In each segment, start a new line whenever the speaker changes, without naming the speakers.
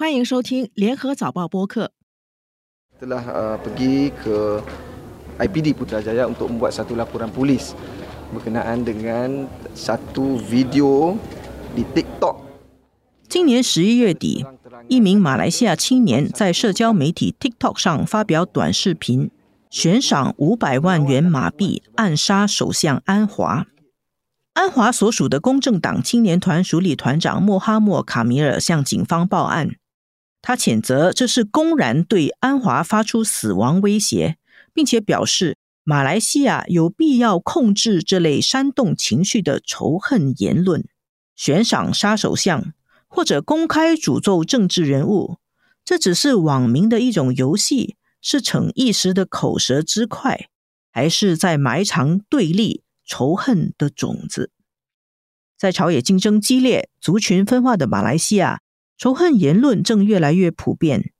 欢迎收听联合早报播客。
telah uh, pergi ke IPD Putrajaya untuk membuat satu laporan polis berkenaan dengan satu video di TikTok
今年十一月底，一名马来西亚青年在社交媒体 TikTok 上发表短视频，悬赏五百万元马币暗杀首相安华。安华所属的公正党青年团署理团长莫哈默卡米尔向警方报案，他谴责这是公然对安华发出死亡威胁，并且表示马来西亚有必要控制这类煽动情绪的仇恨言论，悬赏杀手相。或者公开诅咒政治人物，这只是网民的一种游戏，是逞一时的口舌之快，还是在埋藏对立、仇恨的种子？在朝野竞争激烈、族群分化的马来西亚，仇恨言论正越来越普遍。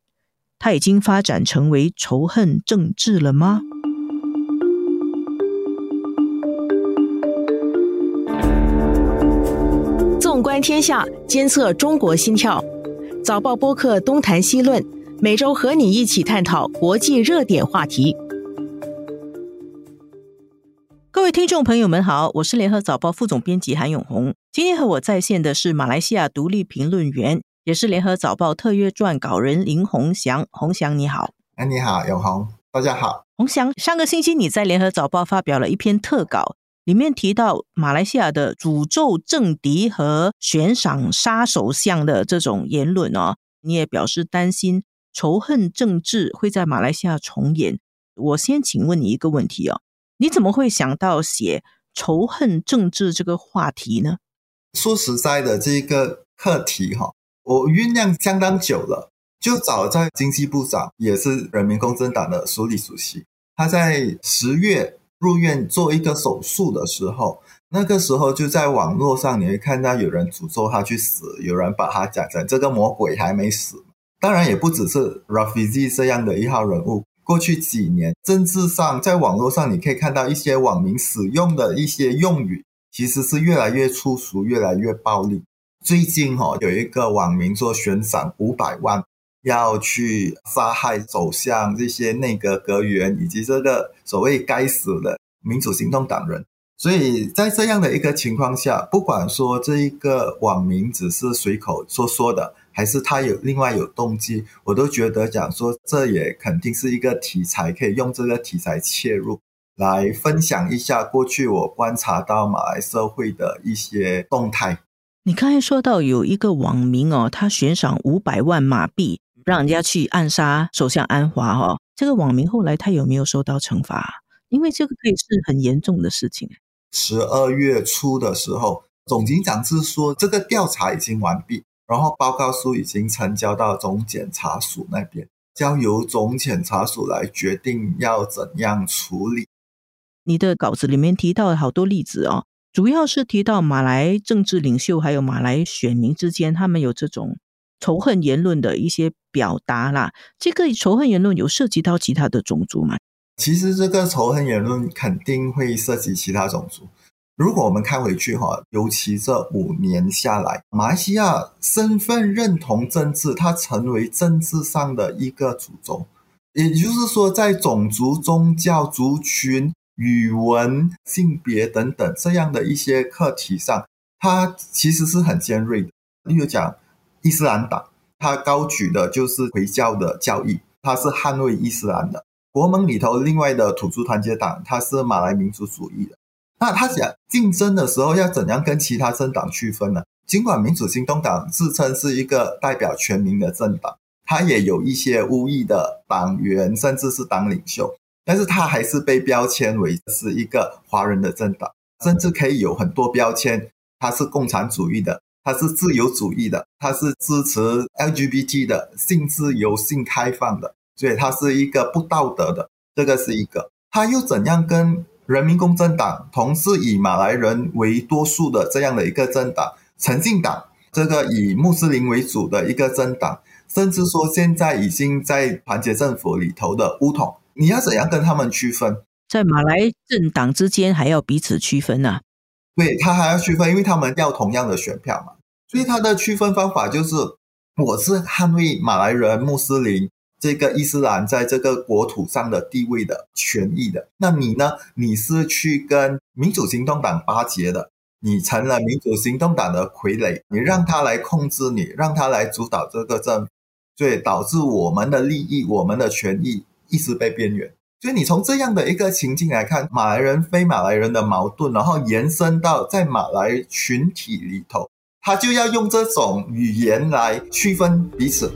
它已经发展成为仇恨政治了吗？纵观天下，监测中国心跳。早报播客东谈西论，每周和你一起探讨国际热点话题。各位听众朋友们好，我是联合早报副总编辑韩永红。今天和我在线的是马来西亚独立评论员，也是联合早报特约撰稿人林宏祥。宏祥你好，
哎，你好，永红，大家好。
宏祥，上个星期你在联合早报发表了一篇特稿。里面提到马来西亚的诅咒政敌和悬赏杀首相的这种言论哦，你也表示担心仇恨政治会在马来西亚重演。我先请问你一个问题哦，你怎么会想到写仇恨政治这个话题呢？
说实在的，这个课题哈，我酝酿相当久了，就早在经济部长也是人民公正党的署理主席，他在十月。入院做一个手术的时候，那个时候就在网络上你会看到有人诅咒他去死，有人把他讲成这个魔鬼还没死。当然也不只是 Rafizi 这样的一号人物。过去几年，政治上在网络上你可以看到一些网民使用的一些用语，其实是越来越粗俗，越来越暴力。最近哈、哦、有一个网民说悬赏五百万。要去杀害首相、这些内阁阁员以及这个所谓该死的民主行动党人，所以在这样的一个情况下，不管说这一个网民只是随口说说的，还是他有另外有动机，我都觉得讲说这也肯定是一个题材，可以用这个题材切入来分享一下过去我观察到马来社会的一些动态。
你刚才说到有一个网民哦，他悬赏五百万马币。让人家去暗杀首相安华哈、哦，这个网民后来他有没有受到惩罚？因为这个可以是很严重的事情。
十二月初的时候，总警长是说这个调查已经完毕，然后报告书已经呈交到总检察署那边，交由总检察署来决定要怎样处理。
你的稿子里面提到了好多例子哦，主要是提到马来政治领袖还有马来选民之间，他们有这种。仇恨言论的一些表达啦，这个仇恨言论有涉及到其他的种族吗？
其实这个仇恨言论肯定会涉及其他种族。如果我们看回去哈，尤其这五年下来，马来西亚身份认同政治，它成为政治上的一个主轴。也就是说，在种族、宗教、族群、语文、性别等等这样的一些课题上，它其实是很尖锐的。例如讲。伊斯兰党，它高举的就是回教的教义，它是捍卫伊斯兰的。国盟里头另外的土著团结党，它是马来民族主义的。那他想竞争的时候要怎样跟其他政党区分呢？尽管民主行动党自称是一个代表全民的政党，他也有一些巫裔的党员，甚至是党领袖，但是他还是被标签为是一个华人的政党，甚至可以有很多标签，他是共产主义的。他是自由主义的，他是支持 LGBT 的性自由、性开放的，所以他是一个不道德的。这个是一个，他又怎样跟人民公正党，同是以马来人为多数的这样的一个政党，诚信党这个以穆斯林为主的一个政党，甚至说现在已经在团结政府里头的巫统，你要怎样跟他们区分？
在马来政党之间还要彼此区分啊？
对他还要区分，因为他们要同样的选票嘛，所以他的区分方法就是我是捍卫马来人、穆斯林这个伊斯兰在这个国土上的地位的权益的。那你呢？你是去跟民主行动党巴结的，你成了民主行动党的傀儡，你让他来控制你，让他来主导这个政，所以导致我们的利益、我们的权益一直被边缘。所以你从这样的一个情境来看，马来人、非马来人的矛盾，然后延伸到在马来群体里头。他就要用这种语言来区分彼此。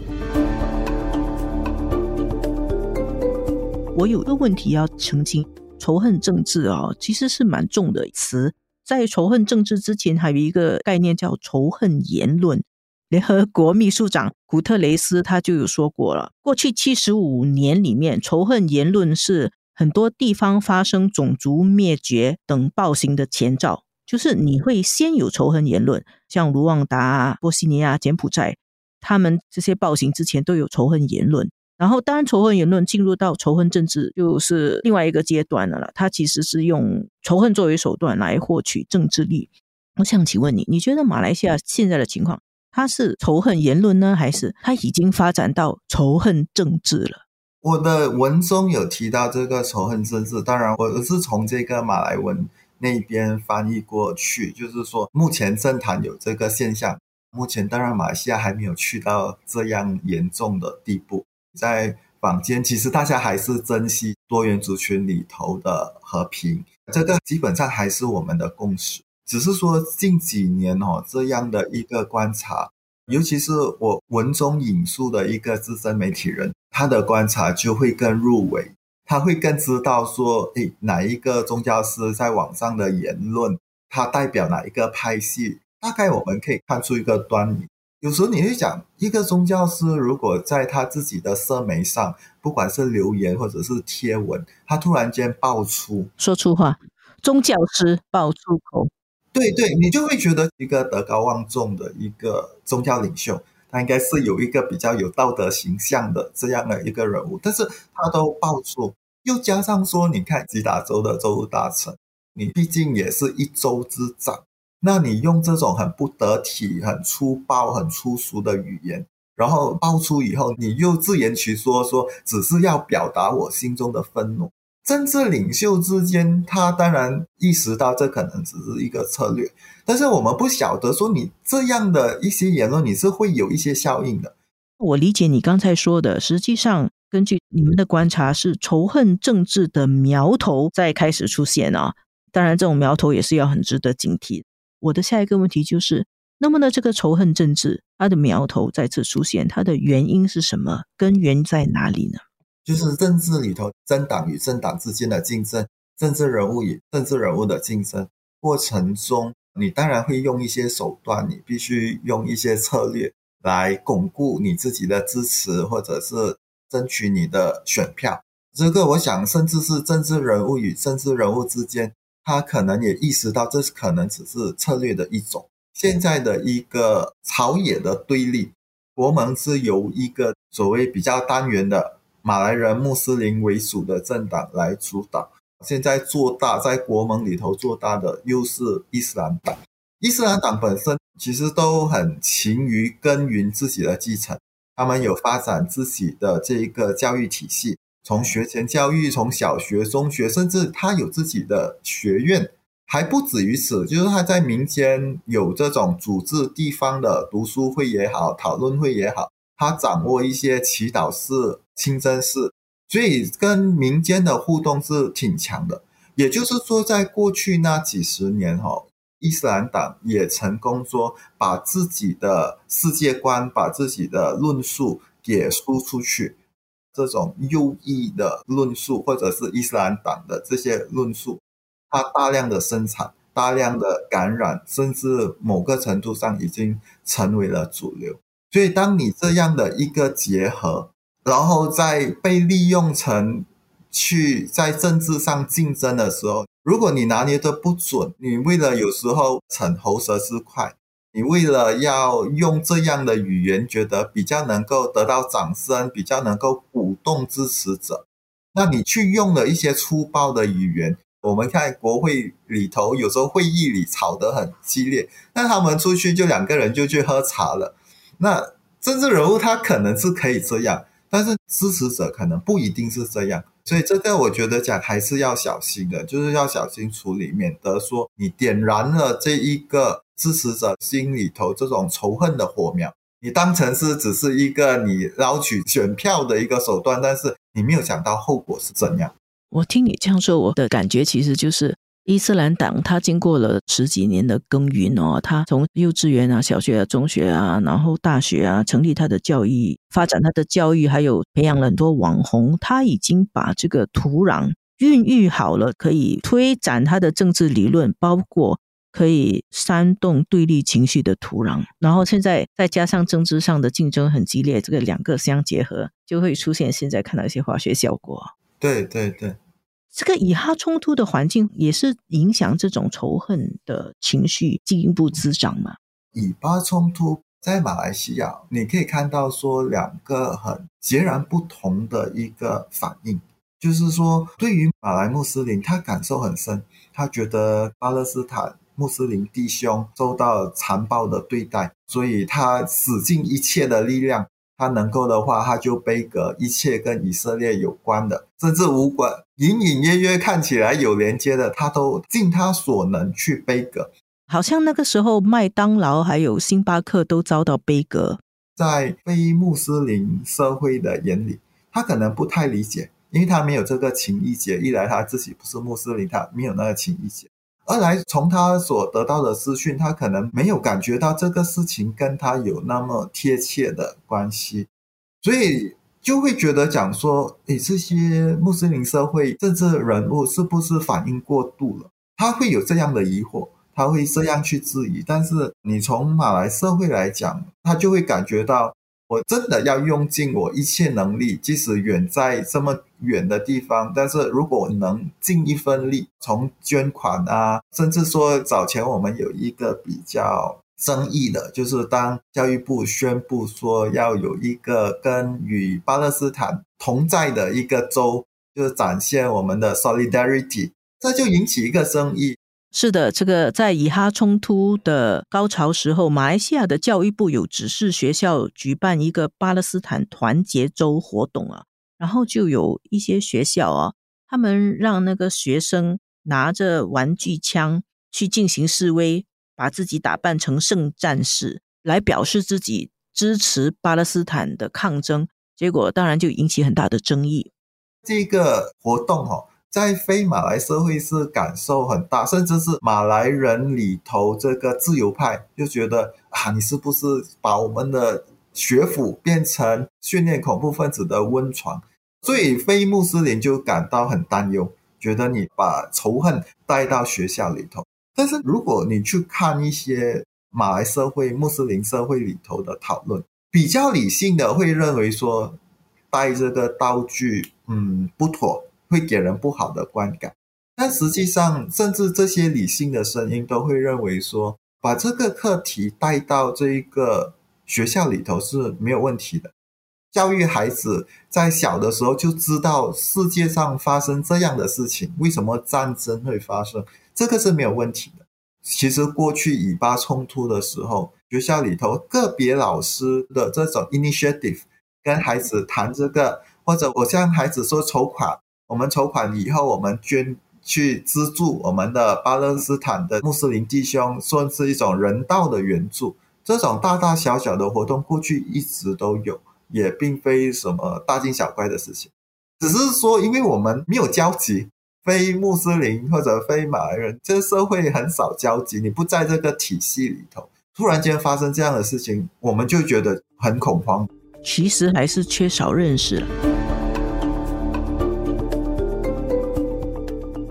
我有个问题要澄清：仇恨政治啊，其实是蛮重的词。在仇恨政治之前，还有一个概念叫仇恨言论。联合国秘书长古特雷斯他就有说过了：过去七十五年里面，仇恨言论是很多地方发生种族灭绝等暴行的前兆。就是你会先有仇恨言论，像卢旺达、波西尼亚、柬埔寨，他们这些暴行之前都有仇恨言论。然后，当然仇恨言论进入到仇恨政治，就是另外一个阶段的了。它其实是用仇恨作为手段来获取政治力。我想请问你，你觉得马来西亚现在的情况，他是仇恨言论呢，还是他已经发展到仇恨政治了？
我的文中有提到这个仇恨政治，当然我是从这个马来文。那边翻译过去，就是说，目前政坛有这个现象。目前当然，马来西亚还没有去到这样严重的地步。在坊间，其实大家还是珍惜多元族群里头的和平，这个基本上还是我们的共识。只是说近几年哦，这样的一个观察，尤其是我文中引述的一个资深媒体人，他的观察就会更入围。他会更知道说，诶，哪一个宗教师在网上的言论，他代表哪一个派系？大概我们可以看出一个端倪。有时候你会讲，一个宗教师如果在他自己的社媒上，不管是留言或者是贴文，他突然间爆出
说出话，宗教师爆粗口，
对对，你就会觉得一个德高望重的一个宗教领袖。他应该是有一个比较有道德形象的这样的一个人物，但是他都爆出，又加上说，你看吉打州的州务大臣，你毕竟也是一州之长，那你用这种很不得体、很粗暴、很粗俗的语言，然后爆出以后，你又自圆其说，说只是要表达我心中的愤怒。政治领袖之间，他当然意识到这可能只是一个策略，但是我们不晓得说你这样的一些言论，你是会有一些效应的。
我理解你刚才说的，实际上根据你们的观察，是仇恨政治的苗头在开始出现啊。当然，这种苗头也是要很值得警惕。我的下一个问题就是，那么呢，这个仇恨政治它的苗头再次出现，它的原因是什么？根源在哪里呢？
就是政治里头政党与政党之间的竞争，政治人物与政治人物的竞争过程中，你当然会用一些手段，你必须用一些策略来巩固你自己的支持，或者是争取你的选票。这个我想，甚至是政治人物与政治人物之间，他可能也意识到，这可能只是策略的一种。现在的一个朝野的对立，国盟是由一个所谓比较单元的。马来人穆斯林为主的政党来主导，现在做大在国盟里头做大的又是伊斯兰党。伊斯兰党本身其实都很勤于耕耘自己的继承，他们有发展自己的这一个教育体系，从学前教育，从小学、中学，甚至他有自己的学院，还不止于此，就是他在民间有这种组织地方的读书会也好，讨论会也好。他掌握一些祈祷式、清真寺，所以跟民间的互动是挺强的。也就是说，在过去那几十年，哈，伊斯兰党也成功说把自己的世界观、把自己的论述给输出去。这种右翼的论述，或者是伊斯兰党的这些论述，它大量的生产、大量的感染，甚至某个程度上已经成为了主流。所以，当你这样的一个结合，然后再被利用成去在政治上竞争的时候，如果你拿捏的不准，你为了有时候逞喉舌之快，你为了要用这样的语言，觉得比较能够得到掌声，比较能够鼓动支持者，那你去用了一些粗暴的语言。我们看国会里头，有时候会议里吵得很激烈，那他们出去就两个人就去喝茶了。那政治人物他可能是可以这样，但是支持者可能不一定是这样。所以这个我觉得讲还是要小心的，就是要小心处理，免得说你点燃了这一个支持者心里头这种仇恨的火苗，你当成是只是一个你捞取选票的一个手段，但是你没有想到后果是怎样。
我听你这样说，我的感觉其实就是。伊斯兰党，它经过了十几年的耕耘哦，它从幼稚园啊、小学啊、中学啊，然后大学啊，成立它的教育，发展它的教育，还有培养了很多网红，它已经把这个土壤孕育好了，可以推展它的政治理论，包括可以煽动对立情绪的土壤。然后现在再加上政治上的竞争很激烈，这个两个相结合，就会出现现在看到一些化学效果。
对对对。
这个以哈冲突的环境也是影响这种仇恨的情绪进一步滋长嘛？
以巴冲突在马来西亚，你可以看到说两个很截然不同的一个反应，就是说对于马来穆斯林，他感受很深，他觉得巴勒斯坦穆斯林弟兄受到残暴的对待，所以他使尽一切的力量。他能够的话，他就背革一切跟以色列有关的，甚至无关隐隐约约看起来有连接的，他都尽他所能去背革。
好像那个时候，麦当劳还有星巴克都遭到背革。
在非穆斯林社会的眼里，他可能不太理解，因为他没有这个情谊节。一来他自己不是穆斯林，他没有那个情谊结。二来，从他所得到的资讯，他可能没有感觉到这个事情跟他有那么贴切的关系，所以就会觉得讲说，诶，这些穆斯林社会政治人物是不是反应过度了？他会有这样的疑惑，他会这样去质疑。但是你从马来社会来讲，他就会感觉到。我真的要用尽我一切能力，即使远在这么远的地方，但是如果能尽一份力，从捐款啊，甚至说早前我们有一个比较争议的，就是当教育部宣布说要有一个跟与巴勒斯坦同在的一个州，就是展现我们的 solidarity，这就引起一个争议。
是的，这个在以哈冲突的高潮时候，马来西亚的教育部有指示学校举办一个巴勒斯坦团结周活动啊，然后就有一些学校啊，他们让那个学生拿着玩具枪去进行示威，把自己打扮成圣战士来表示自己支持巴勒斯坦的抗争，结果当然就引起很大的争议。
这个活动哈。在非马来社会是感受很大，甚至是马来人里头这个自由派就觉得啊，你是不是把我们的学府变成训练恐怖分子的温床？所以非穆斯林就感到很担忧，觉得你把仇恨带到学校里头。但是如果你去看一些马来社会、穆斯林社会里头的讨论，比较理性的会认为说带这个道具，嗯，不妥。会给人不好的观感，但实际上，甚至这些理性的声音都会认为说，把这个课题带到这一个学校里头是没有问题的。教育孩子在小的时候就知道世界上发生这样的事情，为什么战争会发生，这个是没有问题的。其实过去以巴冲突的时候，学校里头个别老师的这种 initiative，跟孩子谈这个，或者我向孩子说筹款。我们筹款以后，我们捐去资助我们的巴勒斯坦的穆斯林弟兄，算是一种人道的援助。这种大大小小的活动，过去一直都有，也并非什么大惊小怪的事情。只是说，因为我们没有交集，非穆斯林或者非马来人，这个社会很少交集，你不在这个体系里头，突然间发生这样的事情，我们就觉得很恐慌。
其实还是缺少认识。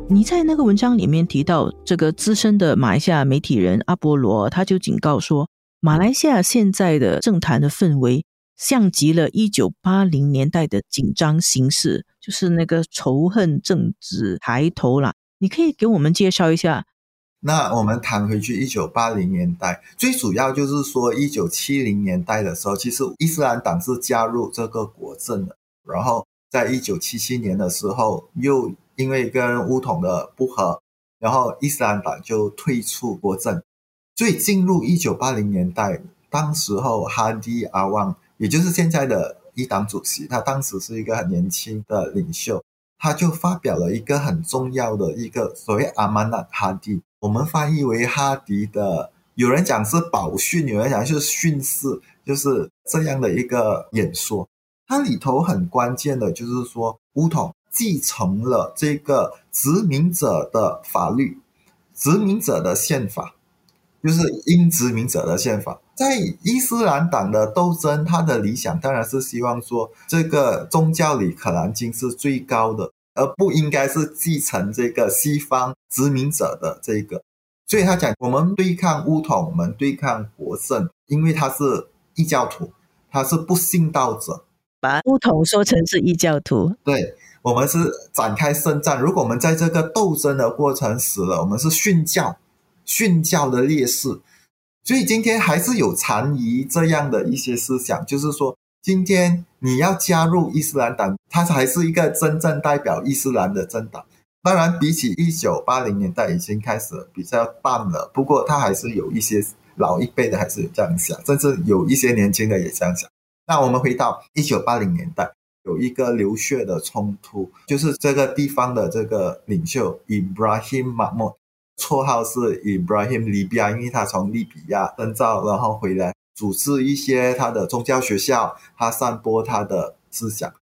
你在那个文章里面提到，这个资深的马来西亚媒体人阿波罗，他就警告说，马来西亚现在的政坛的氛围，像极了一九八零年代的紧张形势，就是那个仇恨政治抬头了。你可以给我们介绍一下？
那我们谈回去一九八零年代，最主要就是说一九七零年代的时候，其实伊斯兰党是加入这个国政的，然后在一九七七年的时候又。因为跟乌统的不和，然后伊斯兰党就退出国政，所以进入一九八零年代，当时候哈迪阿旺，也就是现在的一党主席，他当时是一个很年轻的领袖，他就发表了一个很重要的一个所谓阿曼纳哈迪，我们翻译为哈迪的，有人讲是宝训，有人讲是训示，就是这样的一个演说。它里头很关键的就是说，乌统继承了这个殖民者的法律，殖民者的宪法。就是英殖民者的宪法，在伊斯兰党的斗争，他的理想当然是希望说，这个宗教里可兰经是最高的，而不应该是继承这个西方殖民者的这个。所以他讲，我们对抗乌统，我们对抗国圣，因为他是异教徒，他是不信道者，
把乌统说成是异教徒。
对我们是展开圣战，如果我们在这个斗争的过程死了，我们是殉教。殉教的烈士，所以今天还是有残余这样的一些思想，就是说，今天你要加入伊斯兰党，它才是一个真正代表伊斯兰的政党。当然，比起一九八零年代已经开始比较淡了，不过它还是有一些老一辈的还是这样想，甚至有一些年轻的也这样想。那我们回到一九八零年代，有一个流血的冲突，就是这个地方的这个领袖 Ibrahim Mahmud。绰号是 Ibrahim Libya，因为他从利比亚征召，然后回来组织一些他的宗教学校，他散播他的思想。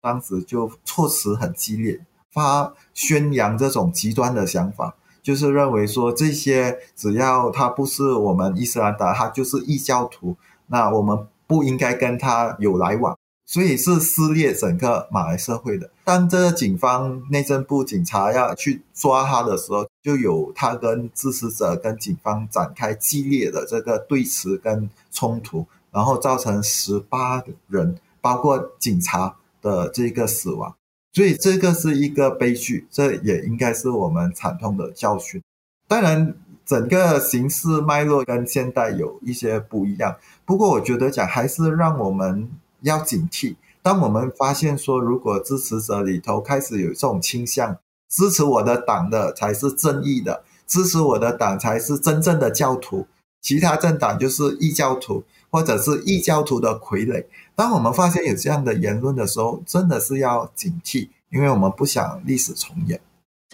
当时就措辞很激烈，发宣扬这种极端的想法，就是认为说这些只要他不是我们伊斯兰的，他就是异教徒，那我们不应该跟他有来往。所以是撕裂整个马来社会的。当这个警方、内政部警察要去抓他的时候，就有他跟支持者跟警方展开激烈的这个对峙跟冲突，然后造成十八人，包括警察的这个死亡。所以这个是一个悲剧，这也应该是我们惨痛的教训。当然，整个形势脉络跟现代有一些不一样，不过我觉得讲还是让我们。要警惕。当我们发现说，如果支持者里头开始有这种倾向，支持我的党的才是正义的，支持我的党才是真正的教徒，其他政党就是异教徒，或者是异教徒的傀儡。当我们发现有这样的言论的时候，真的是要警惕，因为我们不想历史重演。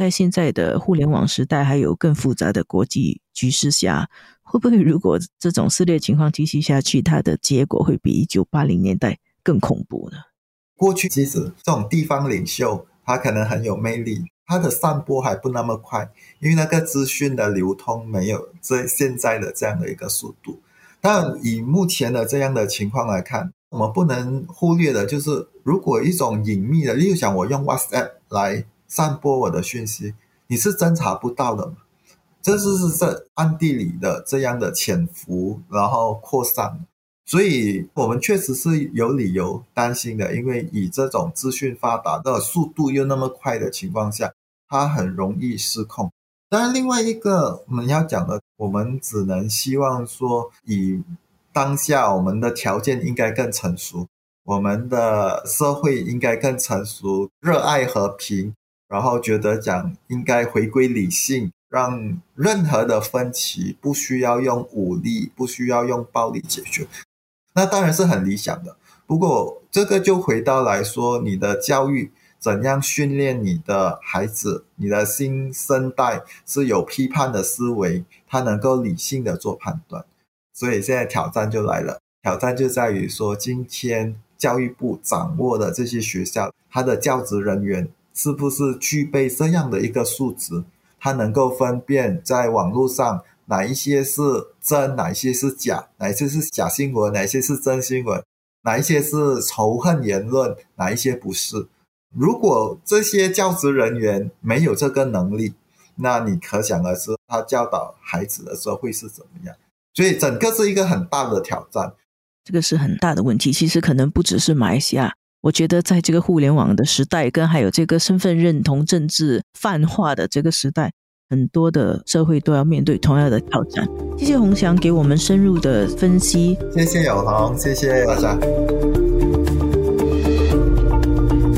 在现在的互联网时代，还有更复杂的国际局势下。会不会如果这种撕裂情况继续下去，它的结果会比一九八零年代更恐怖呢？
过去其实这种地方领袖他可能很有魅力，他的散播还不那么快，因为那个资讯的流通没有这现在的这样的一个速度。但以目前的这样的情况来看，我们不能忽略的就是，如果一种隐秘的，例如讲我用 WhatsApp 来散播我的讯息，你是侦查不到的。这是是在暗地里的这样的潜伏，然后扩散，所以我们确实是有理由担心的。因为以这种资讯发达的速度又那么快的情况下，它很容易失控。当然，另外一个我们要讲的，我们只能希望说，以当下我们的条件应该更成熟，我们的社会应该更成熟，热爱和平，然后觉得讲应该回归理性。让任何的分歧不需要用武力，不需要用暴力解决，那当然是很理想的。不过这个就回到来说，你的教育怎样训练你的孩子，你的新生代是有批判的思维，他能够理性的做判断。所以现在挑战就来了，挑战就在于说，今天教育部掌握的这些学校，他的教职人员是不是具备这样的一个素质？他能够分辨在网络上哪一些是真，哪一些是假，哪一些是假新闻，哪一些是真新闻，哪一些是仇恨言论，哪一些不是。如果这些教职人员没有这个能力，那你可想而知，他教导孩子的时候会是怎么样。所以，整个是一个很大的挑战。
这个是很大的问题。其实可能不只是马来西亚。我觉得在这个互联网的时代，跟还有这个身份认同政治泛化的这个时代，很多的社会都要面对同样的挑战。谢谢洪翔给我们深入的分析。
谢谢永恒，谢谢大家。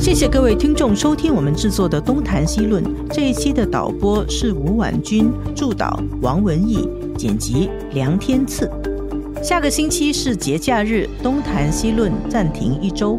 谢谢各位听众收听我们制作的《东谈西论》这一期的导播是吴婉君，助导王文义，剪辑梁天赐。下个星期是节假日，东谈西论暂停一周。